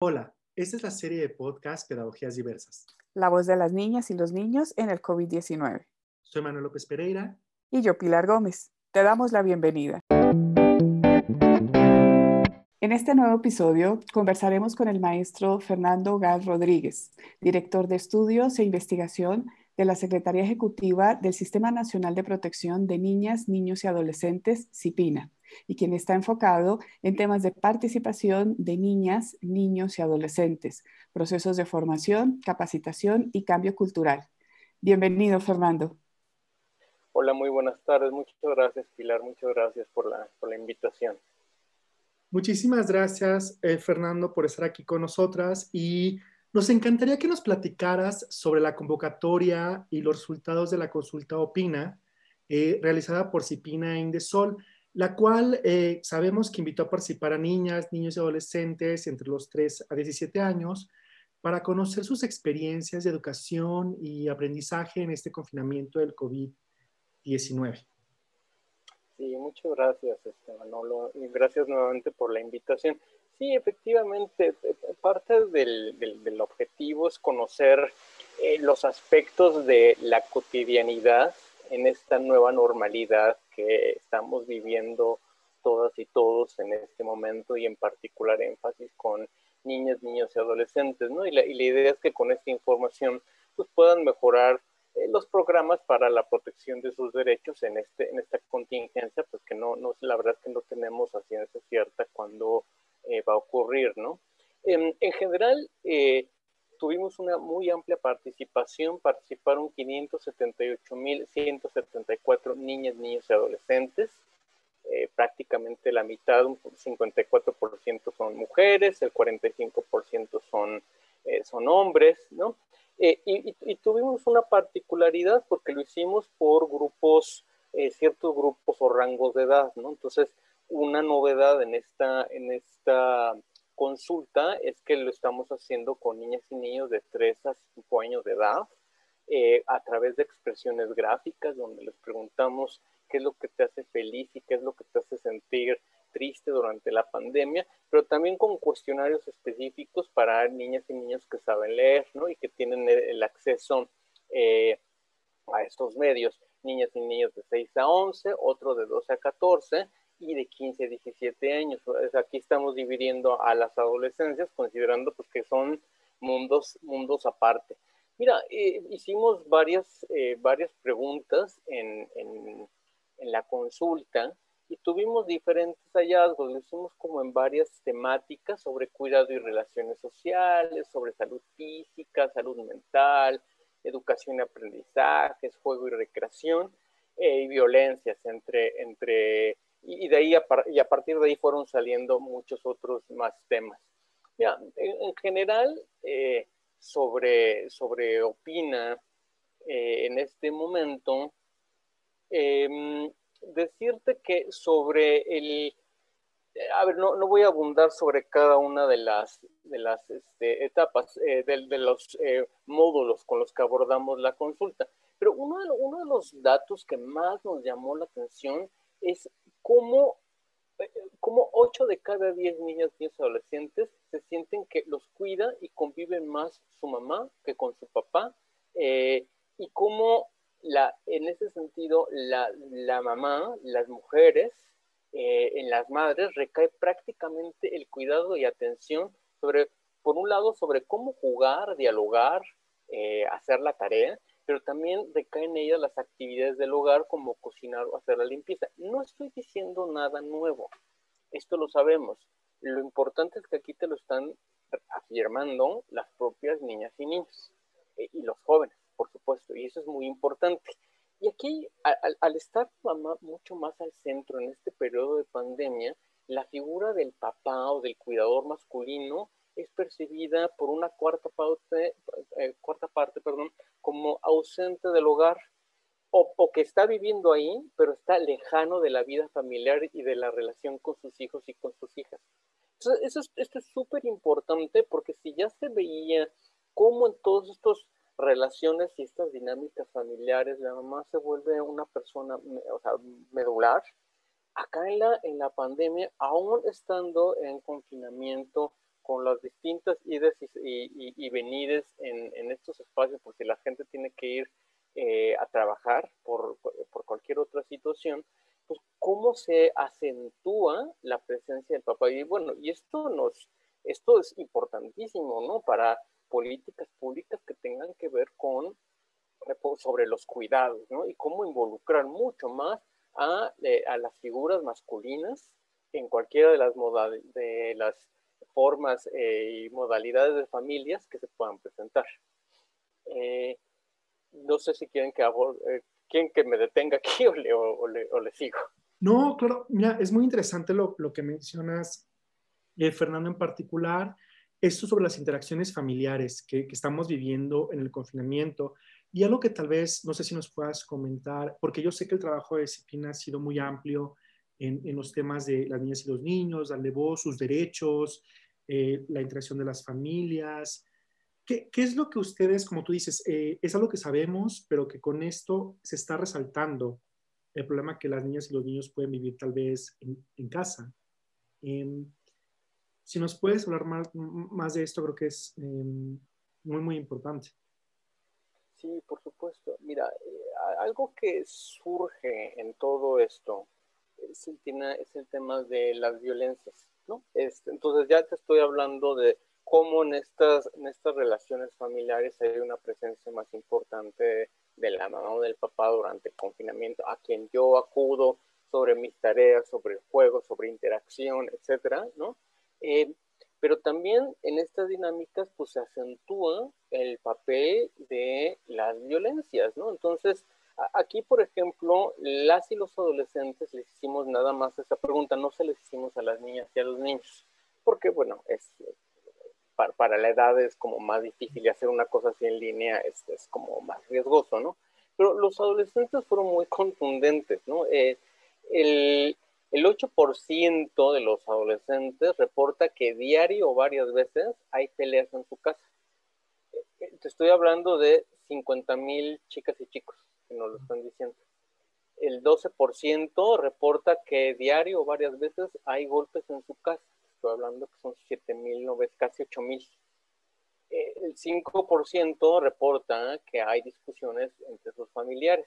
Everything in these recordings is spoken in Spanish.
Hola, esta es la serie de podcast Pedagogías Diversas. La voz de las niñas y los niños en el COVID-19. Soy Manuel López Pereira. Y yo, Pilar Gómez. Te damos la bienvenida. En este nuevo episodio conversaremos con el maestro Fernando Gal Rodríguez, director de estudios e investigación de la Secretaría Ejecutiva del Sistema Nacional de Protección de Niñas, Niños y Adolescentes, CIPINA y quien está enfocado en temas de participación de niñas, niños y adolescentes, procesos de formación, capacitación y cambio cultural. Bienvenido, Fernando. Hola, muy buenas tardes. Muchas gracias, Pilar. Muchas gracias por la, por la invitación. Muchísimas gracias, eh, Fernando, por estar aquí con nosotras y nos encantaría que nos platicaras sobre la convocatoria y los resultados de la consulta OPINA eh, realizada por Cipina Indesol la cual eh, sabemos que invitó a participar a niñas, niños y adolescentes entre los 3 a 17 años para conocer sus experiencias de educación y aprendizaje en este confinamiento del COVID-19. Sí, muchas gracias, este, Manolo, y gracias nuevamente por la invitación. Sí, efectivamente, parte del, objetivo es conocer eh, los aspectos de la cotidianidad en esta nueva normalidad que estamos viviendo todas y todos en este momento y en particular énfasis con niñas, niños y adolescentes, ¿no? Y la, idea es que con esta información pues puedan mejorar eh, los programas para la protección de sus derechos en, este, en esta contingencia, pues que no, no, la verdad es que no tenemos a ciencia cierta cuándo eh, va a ocurrir, ¿no? En, en general, eh, tuvimos una muy amplia participación, participaron 578.174 niñas, niños y adolescentes, eh, prácticamente la mitad, un 54% son mujeres, el 45% son, eh, son hombres, ¿no? Eh, y, y, tuvimos una particularidad porque lo hicimos por grupos, ciertos grupos o rangos de edad, ¿no? Entonces, una novedad en esta, en esta consulta es que lo estamos haciendo con niñas y niños de 3 a 5 años de edad eh, a través de expresiones gráficas donde les preguntamos qué es lo que te hace feliz y qué es lo que te hace sentir triste durante la pandemia, pero también con cuestionarios específicos para niñas y niños que saben leer ¿no? y que tienen el, acceso eh, a estos medios. Niñas y niños de 6 a 11, otro de 12 a 14 y de 15 a 17 años. Aquí estamos dividiendo a las adolescencias, considerando pues, que son mundos, mundos aparte. Mira, eh, hicimos varias, eh, varias preguntas en, en, en, la consulta y tuvimos diferentes hallazgos. Lo hicimos como en varias temáticas sobre cuidado y relaciones sociales, sobre salud física, salud mental, educación y aprendizajes, juego y recreación eh, y violencias entre, entre y, de ahí y a partir de ahí fueron saliendo muchos otros más temas. Mira, en, general, eh, sobre, sobre Opina, eh, en este momento, em, decirte que sobre el, a ver, no, no, voy a abundar sobre cada una de las, de las este, etapas, eh, de, de, los módulos con los que abordamos la consulta, pero uno de, uno de los datos que más nos llamó la atención es cómo, como 8 de cada 10 niños y adolescentes se sienten que los cuida y conviven más su mamá que con su papá, eh, y cómo la, en ese sentido la, la mamá, las mujeres, eh, en las madres recae prácticamente el cuidado y atención sobre, por un lado, sobre cómo jugar, dialogar, eh, hacer la tarea, pero también recaen en ella las actividades del hogar como cocinar o hacer la limpieza. No estoy diciendo nada nuevo, esto lo sabemos. Lo importante es que aquí te lo están afirmando las propias niñas y niños, eh, y los jóvenes, por supuesto, y eso es muy importante. Y aquí, al, al estar mamá mucho más al centro en este periodo de pandemia, la figura del papá o del cuidador masculino es percibida por una cuarta parte, eh, cuarta parte perdón, como ausente del hogar o, que está viviendo ahí, pero está lejano de la vida familiar y de la relación con sus hijos y con sus hijas. Eso es, esto es súper importante porque si ya se veía cómo en todas estas relaciones y estas dinámicas familiares la mamá se vuelve una persona o sea, medular, acá en la, en la pandemia, aún estando en confinamiento, con las distintas idas y, y, venires en, en, estos espacios, porque la gente tiene que ir eh, a trabajar por, cualquier otra situación, pues cómo se acentúa la presencia del papá. Y bueno, y esto nos, esto es importantísimo, ¿no? Para políticas públicas que tengan que ver con sobre los cuidados, ¿no? Y cómo involucrar mucho más a, eh, a las figuras masculinas en cualquiera de las, de las formas eh, y modalidades de familias que se puedan presentar. Eh, no sé si quieren que, quieren que me detenga aquí o le, o, le, sigo. No, claro, mira, es muy interesante lo, lo que mencionas, Fernando, en particular, esto sobre las interacciones familiares que, que, estamos viviendo en el confinamiento. Y algo que tal vez, no sé si nos puedas comentar, porque yo sé que el trabajo de disciplina ha sido muy amplio en, en los temas de las niñas y los niños, darle voz, sus derechos, eh, la interacción de las familias. ¿Qué, ¿Qué, es lo que ustedes, como tú dices, eh, es algo que sabemos, pero que con esto se está resaltando el problema que las niñas y los niños pueden vivir tal vez en, en casa? Em, si nos puedes hablar más, más, de esto, creo que es em, muy, muy importante. Sí, por supuesto. Mira, eh, algo que surge en todo esto el, es el tema de las violencias, ¿no? Este, entonces ya te estoy hablando de cómo en estas, en estas relaciones familiares hay una presencia más importante de la mamá o del papá durante el confinamiento, a quien yo acudo sobre mis tareas, sobre el juego, sobre interacción, etcétera, ¿no? Eh, pero también en estas dinámicas pues se acentúa el papel de las violencias, ¿no? Entonces, aquí, por ejemplo, las y los adolescentes les hicimos nada más esa pregunta, no se les hicimos a las niñas y a los niños, porque, bueno, es, para, la edad es como más difícil y hacer una cosa así en línea es, como más riesgoso, ¿no? Pero los adolescentes fueron muy contundentes, ¿no? Eh, el, el 8% de los adolescentes reporta que diario o varias veces hay peleas en su casa. Eh, te estoy hablando de 50 mil chicas y chicos que nos lo están diciendo. El 12% reporta que diario o varias veces hay golpes en su casa. Estoy hablando que son 7 mil, no ves, casi 8 mil. Eh, el 5% reporta que hay discusiones entre sus familiares.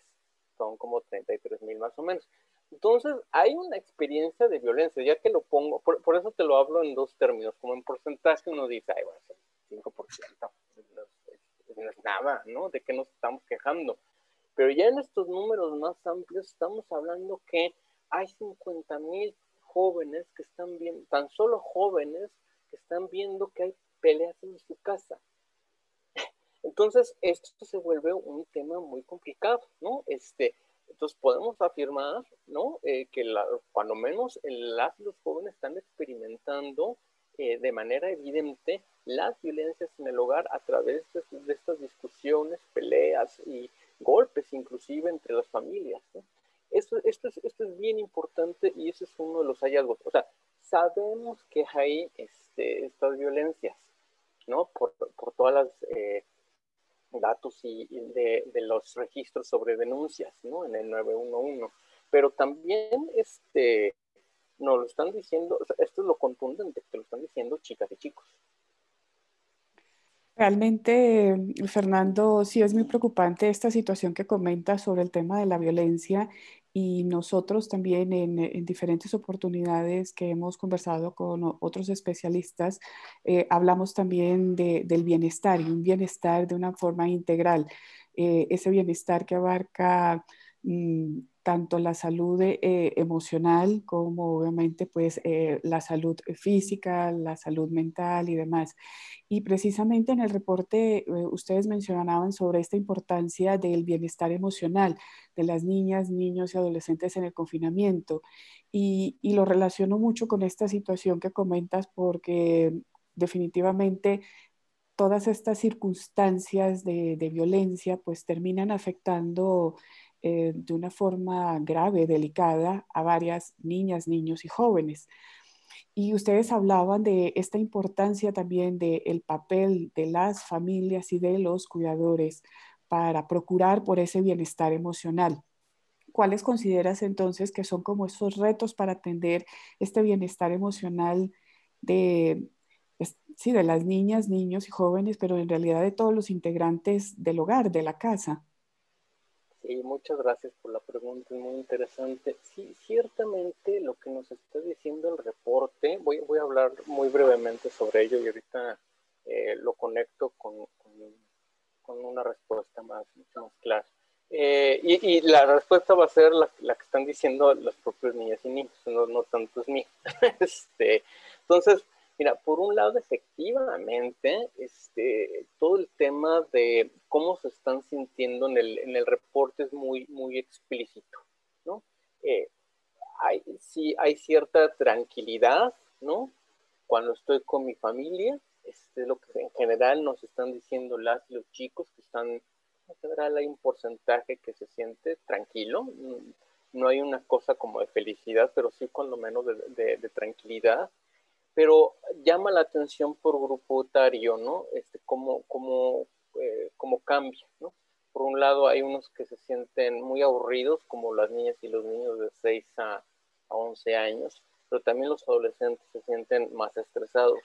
Son como 33 mil más o menos. Entonces, hay una experiencia de violencia, ya que lo pongo, por, eso te lo hablo en dos términos, como en porcentaje uno dice, ay, bueno, 5%, no es nada, ¿no? ¿De qué nos estamos quejando? Pero ya en estos números más amplios estamos hablando que hay 50 mil jóvenes que están viendo, tan solo jóvenes que están viendo que hay peleas en su casa. Entonces, esto se vuelve un tema muy complicado, ¿no? Este, entonces podemos afirmar, ¿no? Eh, que la, cuando menos las, los jóvenes están experimentando eh, de manera evidente las violencias en el hogar a través de, estas discusiones, peleas y golpes inclusive entre las familias. ¿no? Esto, es, esto es bien importante y ese es uno de los hallazgos. O sea, sabemos que hay este, estas violencias, ¿no? Por, por todas las eh, datos y, de, de, los registros sobre denuncias, ¿no? En el 911. Pero también este, nos lo están diciendo, esto es lo contundente, que lo están diciendo chicas y chicos. Realmente, Fernando, sí es muy preocupante esta situación que comenta sobre el tema de la violencia y nosotros también en, en diferentes oportunidades que hemos conversado con otros especialistas, eh, hablamos también de, del bienestar y un bienestar de una forma integral. Eh, ese bienestar que abarca mm, tanto la salud eh, emocional como obviamente pues eh, la salud física, la salud mental y demás. Y precisamente en el reporte eh, ustedes mencionaban sobre esta importancia del bienestar emocional de las niñas, niños y adolescentes en el confinamiento. Y, y lo relaciono mucho con esta situación que comentas porque definitivamente todas estas circunstancias de, de violencia pues terminan afectando eh, de una forma grave, delicada, a varias niñas, niños y jóvenes. Y ustedes hablaban de esta importancia también del papel de las familias y de los cuidadores para procurar por ese bienestar emocional. ¿Cuáles consideras entonces que son como esos retos para atender este bienestar emocional de, sí, de las niñas, niños y jóvenes, pero en realidad de todos los integrantes del hogar, de la casa. Sí, muchas gracias por la pregunta, es muy interesante. Sí, ciertamente lo que nos está diciendo el reporte, voy, voy a hablar muy brevemente sobre ello y ahorita eh, lo conecto con, con, una respuesta más, mucho más clara. Eh, y, y, la respuesta va a ser la, la, que están diciendo las propias niñas y niños, no, no tanto es mío. este, entonces, Mira, por un lado, efectivamente, este, todo el tema de cómo se están sintiendo en el, en el reporte es muy, muy explícito, ¿no? Eh, hay, sí, hay cierta tranquilidad, ¿no? Cuando estoy con mi familia, este, lo que en general nos están diciendo las los chicos que están, en general hay un porcentaje que se siente tranquilo, no hay una cosa como de felicidad, pero sí con lo menos de, de tranquilidad pero llama la atención por grupo etario, ¿no? Este, cómo, cómo, eh, cómo cambia, ¿no? Por un lado hay unos que se sienten muy aburridos, como las niñas y los niños de 6 a, a 11 años, pero también los adolescentes se sienten más estresados.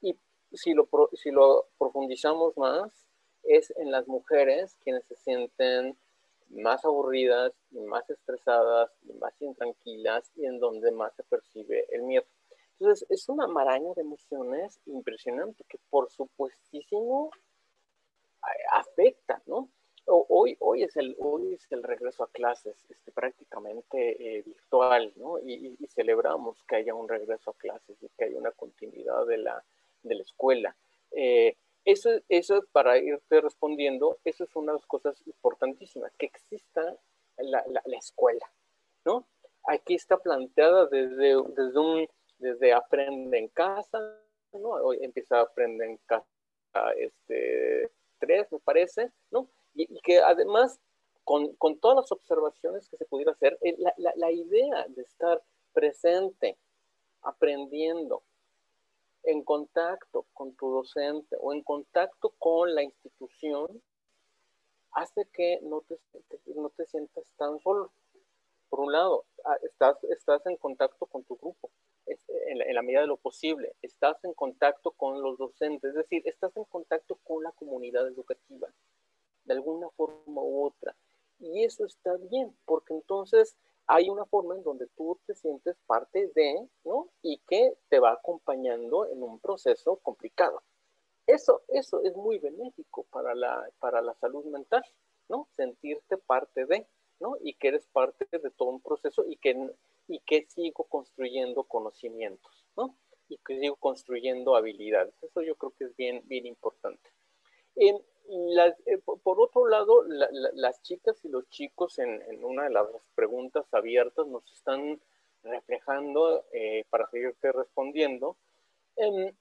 Y si lo, si lo profundizamos más, es en las mujeres quienes se sienten más aburridas y más estresadas y más intranquilas y en donde más se percibe el miedo. Entonces, es una maraña de emociones impresionante que por supuestísimo afecta, ¿no? Hoy, hoy, es el, hoy es el regreso a clases este, prácticamente eh, virtual, ¿no? Y, celebramos que haya un regreso a clases y que haya una continuidad de la, de la escuela. Eh, eso, eso, para irte respondiendo, eso es una de las cosas importantísimas, que exista la, la, la escuela, ¿no? Aquí está planteada desde, desde un desde aprende en casa, ¿no? Hoy empieza a aprender en casa este, tres, me parece, ¿no? Y, que además, con, con, todas las observaciones que se pudiera hacer, eh, la, la, la idea de estar presente, aprendiendo, en contacto con tu docente o en contacto con la institución, hace que no te, no te sientas tan solo. Por un lado, ah, estás, estás en contacto con tu grupo, en la, medida de lo posible, estás en contacto con los docentes, es decir, estás en contacto con la comunidad educativa, de alguna forma u otra. Y eso está bien, porque entonces hay una forma en donde tú te sientes parte de, ¿no? Y que te va acompañando en un proceso complicado. Eso, eso es muy benéfico para la, para la salud mental, ¿no? Sentirte parte de, ¿no? Y que eres parte de todo un proceso y que y que sigo construyendo conocimientos, ¿no? Y que sigo construyendo habilidades. Eso yo creo que es bien, bien importante. Eh, por otro lado, las chicas y los chicos en, en, una de las preguntas abiertas nos están reflejando, eh, para seguirte respondiendo, em,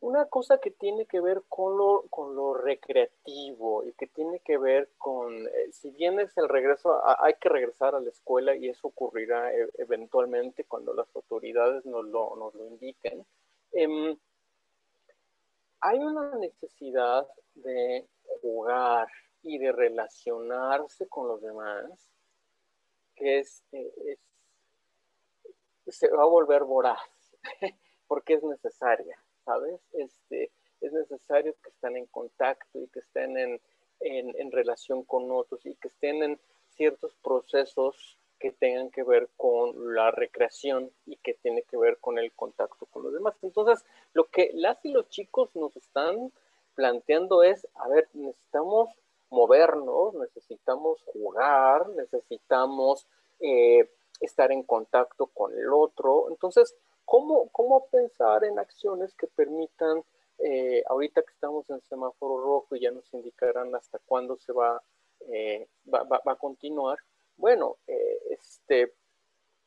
una cosa que tiene que ver con lo, con lo recreativo y que tiene que ver con, eh, si bien es el regreso, hay que regresar a la escuela y eso ocurrirá e, eventualmente cuando las autoridades nos lo, nos lo indiquen, em, hay una necesidad de jugar y de relacionarse con los demás que es, eh, es se va a volver voraz porque es necesaria. ¿Sabes? Este, es necesario que estén en contacto y que estén en, relación con otros y que estén en ciertos procesos que tengan que ver con la recreación y que tiene que ver con el contacto con los demás. Entonces, lo que las y los chicos nos están planteando es, a ver, necesitamos movernos, necesitamos jugar, necesitamos eh, estar en contacto con el otro. Entonces, ¿Cómo, pensar en acciones que permitan, eh, ahorita que estamos en semáforo rojo y ya nos indicarán hasta cuándo se va, eh, a continuar? Bueno, eh, este,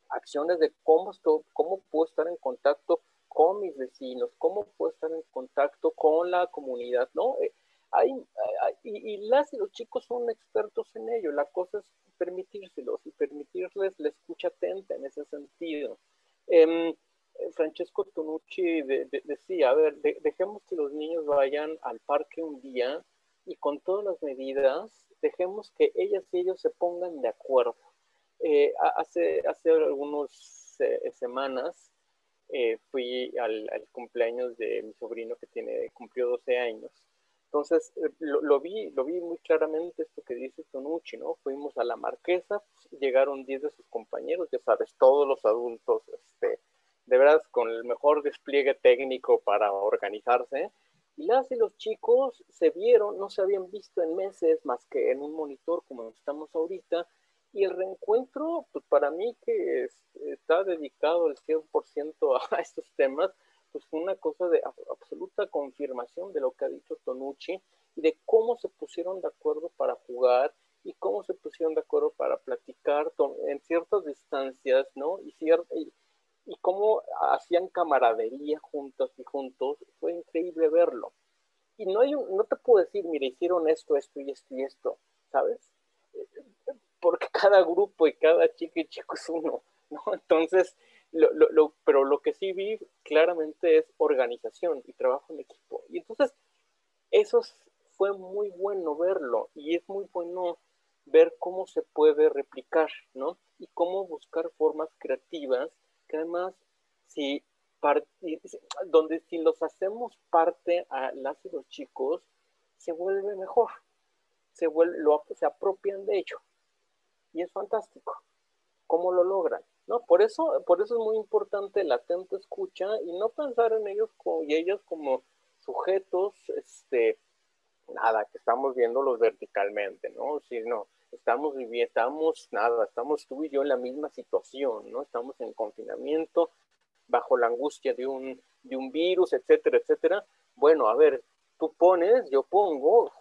acciones de cómo, estoy, cómo puedo estar en contacto con mis vecinos, cómo puedo estar en contacto con la comunidad, ¿no? Hay, y, las los chicos son expertos en ello. La cosa es permitírselos y permitirles la escucha atenta en ese sentido. Eh, Francesco Tonucci decía, a ver, dejemos que los niños vayan al parque un día y con todas las medidas, dejemos que ellas y ellos se pongan de acuerdo. Eh, hace, hace algunas eh, semanas eh, fui al, cumpleaños de mi sobrino que tiene, cumplió 12 años. Entonces, eh, lo, vi, lo vi muy claramente esto que dice Tonucci, ¿no? Fuimos a la marquesa, llegaron 10 de sus compañeros, ya sabes, todos los adultos, este, de verdad, con el mejor despliegue técnico para organizarse. Y las y los chicos se vieron, no se habían visto en meses más que en un monitor como estamos ahorita, y el reencuentro, pues para mí que está dedicado el 100% a estos temas, pues fue una cosa de absoluta confirmación de lo que ha dicho Tonucci y de cómo se pusieron de acuerdo para jugar y cómo se pusieron de acuerdo para platicar en ciertas distancias, ¿no? Y, y, y cómo hacían camaradería juntos y juntos, fue increíble verlo. Y no, hay no te puedo decir, mira, hicieron esto, esto y esto y esto, ¿sabes? porque cada grupo y cada chico y chico es uno, ¿no? Entonces, lo, lo, pero lo que sí vi claramente es organización y trabajo en equipo. Y entonces, eso fue muy bueno verlo y es muy bueno ver cómo se puede replicar, ¿no? Y cómo buscar formas creativas además, si donde si los hacemos parte a las y los chicos, se vuelve mejor, se, vuelve, lo, se apropian de ello y es fantástico. ¿Cómo lo logran? ¿No? Por eso, por eso es muy importante la atenta escucha y no pensar en ellos como, y ellos como sujetos, este, nada, que estamos viéndolos verticalmente, ¿no? Si no, estamos viviendo, estamos, nada, estamos tú y yo en la misma situación, ¿no? Estamos en confinamiento, bajo la angustia de un, de un virus, etcétera, etcétera. Bueno, a ver, tú pones, yo pongo,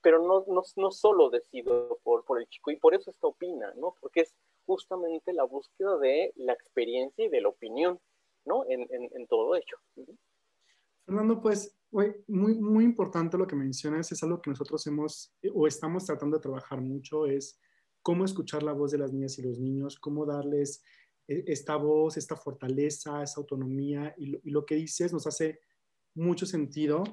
pero no, no, no solo decido por, por el chico, y por eso esta opina, ¿no? Porque es justamente la búsqueda de la experiencia y de la opinión, ¿no? En, en, en todo hecho. Fernando, pues, muy, muy importante lo que mencionas, es algo que nosotros hemos o estamos tratando de trabajar mucho, es cómo escuchar la voz de las niñas y los niños, cómo darles e, esta voz, esta fortaleza, esa autonomía, y lo, y lo que dices nos hace mucho sentido.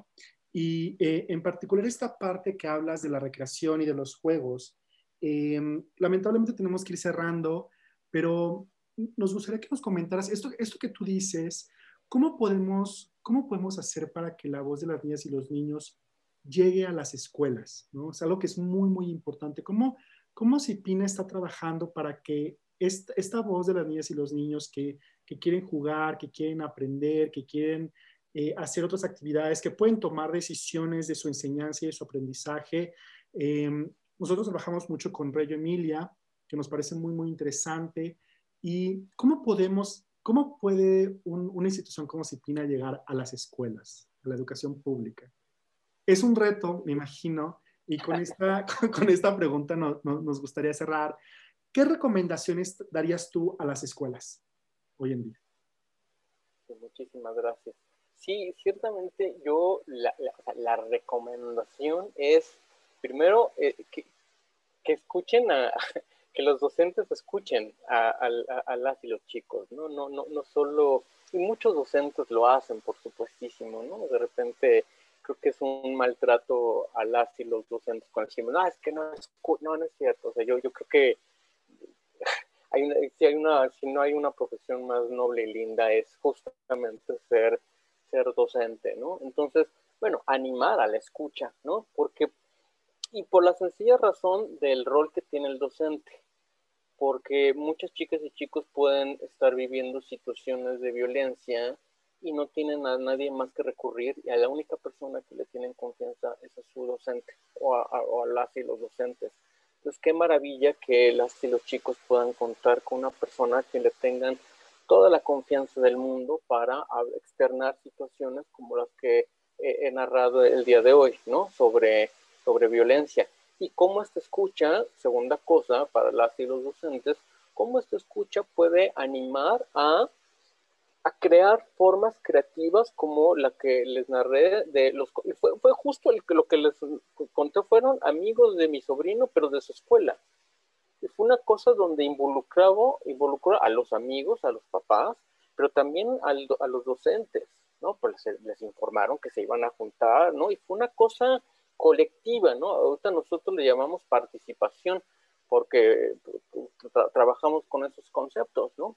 Y eh, en particular esta parte que hablas de la recreación y de los juegos, em, lamentablemente tenemos que ir cerrando, pero nos gustaría que nos comentaras esto, esto que tú dices, ¿cómo podemos, ¿cómo podemos hacer para que la voz de las niñas y los niños llegue a las escuelas? ¿no? Es algo que es muy, muy importante. ¿Cómo, cómo Cipina está trabajando para que esta, esta voz de las niñas y los niños que, que quieren jugar, que quieren aprender, que quieren eh, hacer otras actividades, que pueden tomar decisiones de su enseñanza y de su aprendizaje. Em, nosotros trabajamos mucho con Reyo Emilia, que nos parece muy, muy interesante. ¿Y cómo podemos, cómo puede una institución como Cipina llegar a las escuelas, a la educación pública? Es un reto, me imagino, y con esta, con esta pregunta nos gustaría cerrar. ¿Qué recomendaciones darías tú a las escuelas hoy en día? Muchísimas gracias. Sí, ciertamente yo la, la, recomendación es, primero, eh, que, que, escuchen a, que los docentes escuchen a, a, las y los chicos, ¿no? No, no, no solo, y muchos docentes lo hacen, por supuestísimo, ¿no? De repente creo que es un maltrato a las y los docentes cuando decimos, no, es que no es, no, no es cierto, o sea, yo, yo creo que hay si, hay una, si no hay una profesión más noble y linda es justamente ser ser docente, ¿no? Entonces, bueno, animar a la escucha, ¿no? Porque, y por la sencilla razón del rol que tiene el docente, porque muchas chicas y chicos pueden estar viviendo situaciones de violencia y no tienen a nadie más que recurrir y a la única persona que le tienen confianza es a su docente o a, las y los docentes. Entonces, qué maravilla que las y los chicos puedan contar con una persona que le tengan toda la confianza del mundo para externar situaciones como las que he narrado el día de hoy, ¿no? Sobre, sobre violencia. Y cómo esta escucha, segunda cosa para las y los docentes, cómo esta escucha puede animar a, a crear formas creativas como la que les narré de los... Fue, fue justo lo que les conté, fueron amigos de mi sobrino, pero de su escuela fue una cosa donde involucraba, involucró a los amigos, a los papás, pero también a los docentes, ¿no? Pues les, informaron que se iban a juntar, ¿no? Y fue una cosa colectiva, ¿no? Ahorita nosotros le llamamos participación porque trabajamos con esos conceptos, ¿no?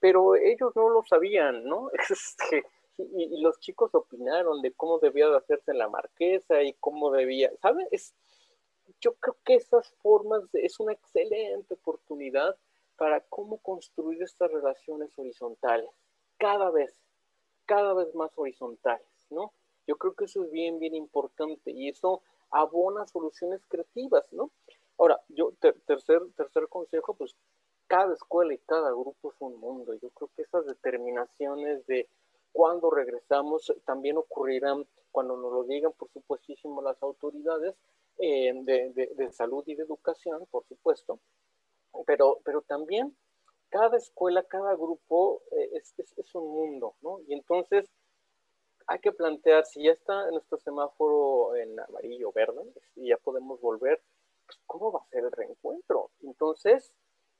pero ellos no lo sabían, ¿no? Este, y, los chicos opinaron de cómo debía de hacerse la marquesa y cómo debía, ¿sabes? yo creo que esas formas es una excelente oportunidad para cómo construir estas relaciones horizontales, cada vez, cada vez más horizontales, ¿no? Yo creo que eso es bien, bien importante y eso abona soluciones creativas, ¿no? Ahora, yo, tercer, tercer consejo, pues cada escuela y cada grupo es un mundo. Yo creo que esas determinaciones de cuándo regresamos también ocurrirán cuando nos lo digan, por supuestísimo, las autoridades eh, de, salud y de educación, por supuesto, pero, pero también cada escuela, cada grupo eh, es, es, un mundo, ¿no? Y entonces hay que plantear, si ya está nuestro semáforo en amarillo verde, y ya podemos volver, pues, ¿cómo va a ser el reencuentro? Entonces,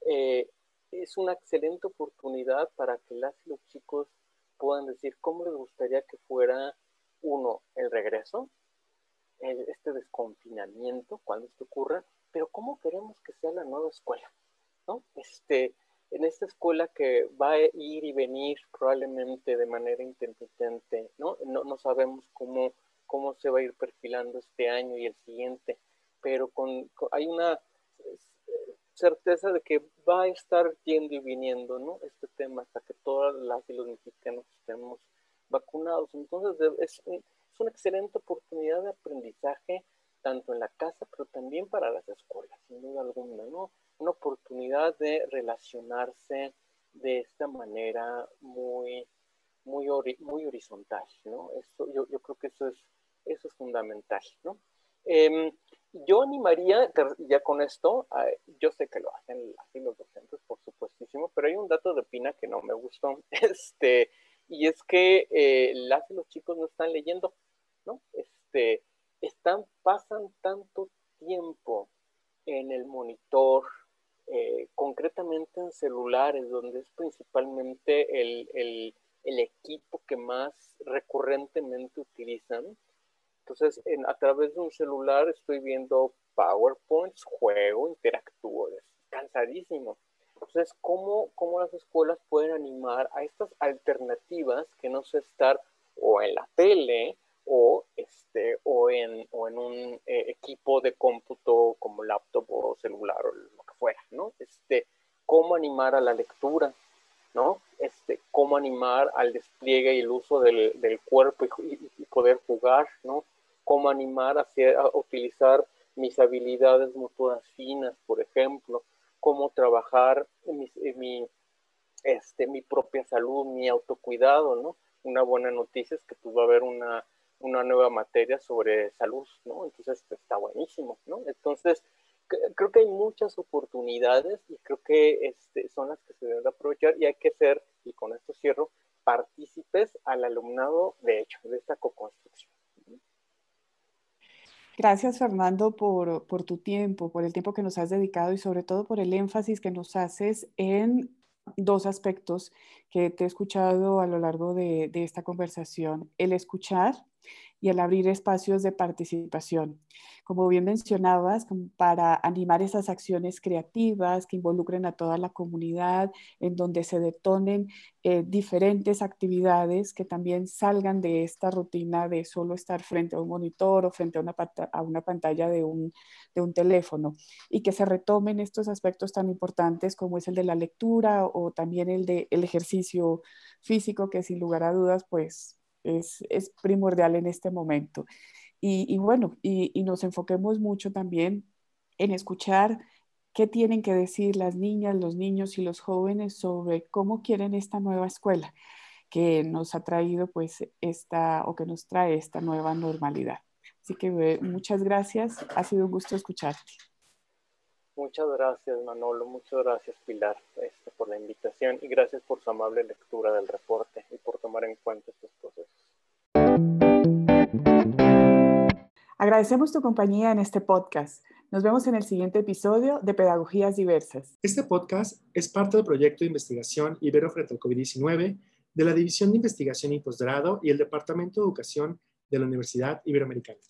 eh, es una excelente oportunidad para que las y los chicos puedan decir cómo les gustaría que fuera, uno, el regreso, este desconfinamiento, cuando esto ocurra, pero cómo queremos que sea la nueva escuela, ¿no? Este, en esta escuela que va a ir y venir probablemente de manera intermitente, ¿no? No, no sabemos cómo, cómo se va a ir perfilando este año y el siguiente, pero con, hay una certeza de que va a estar yendo y viniendo, ¿no? Este tema hasta que todas las y los mexicanos estemos vacunados. Entonces es, es una excelente oportunidad de aprendizaje tanto en la casa, pero también para las escuelas, sin duda alguna, ¿no? Una oportunidad de relacionarse de esta manera muy, muy, muy horizontal, ¿no? Eso, yo, yo creo que eso es, eso es fundamental, ¿no? Em, yo animaría, ya con esto, yo sé que lo hacen así los docentes, por supuestísimo, pero hay un dato de Pina que no me gustó, este, y es que eh, las los chicos no están leyendo, ¿no? Este, están, pasan tanto tiempo en el monitor, eh, concretamente en celulares, donde es principalmente el, el, equipo que más recurrentemente utilizan, entonces, a través de un celular estoy viendo PowerPoints, juego, interactúo, es cansadísimo. Entonces, ¿cómo, ¿cómo las escuelas pueden animar a estas alternativas que no sé estar o en la tele o, este, o, en, o en un eh, equipo de cómputo como laptop o celular o lo que ¿Cómo animar a la lectura? ¿no? Este, cómo animar al despliegue y el uso del, del cuerpo y, y, poder jugar, ¿no? cómo animar a, utilizar mis habilidades motoras finas, por ejemplo, cómo trabajar mi, este, mi propia salud, mi autocuidado, ¿no? Una buena noticia es que pues va a haber una, una nueva materia sobre salud, ¿no? Entonces pues, está buenísimo, ¿no? Entonces, creo que hay muchas oportunidades y creo que este, son las que se deben aprovechar y hay que ser, y con esto cierro, partícipes al alumnado, de hecho, de esta co-construcción. Gracias, Fernando, por, tu tiempo, por el tiempo que nos has dedicado y sobre todo por el énfasis que nos haces en dos aspectos que te he escuchado a lo largo de, de esta conversación. El escuchar y el abrir espacios de participación. Como bien mencionabas, para animar esas acciones creativas que involucren a toda la comunidad, en donde se detonen eh, diferentes actividades que también salgan de esta rutina de solo estar frente a un monitor o frente a una, pantalla de un, de teléfono y que se retomen estos aspectos tan importantes como es el de la lectura o también el del el ejercicio físico que sin lugar a dudas pues es, primordial en este momento. Y, bueno, y, nos enfoquemos mucho también en escuchar qué tienen que decir las niñas, los niños y los jóvenes sobre cómo quieren esta nueva escuela que nos ha traído pues esta o que nos trae esta nueva normalidad. Así que eh, muchas gracias, ha sido un gusto escucharte. Muchas gracias Manolo, muchas gracias Pilar este, por la invitación y gracias por su amable lectura del reporte y por tomar en cuenta estos procesos. Agradecemos tu compañía en este podcast. Nos vemos en el siguiente episodio de Pedagogías Diversas. Este podcast es parte del proyecto de investigación Ibero frente al COVID-19 de la División de Investigación y Posgrado y el Departamento de Educación de la Universidad Iberoamericana.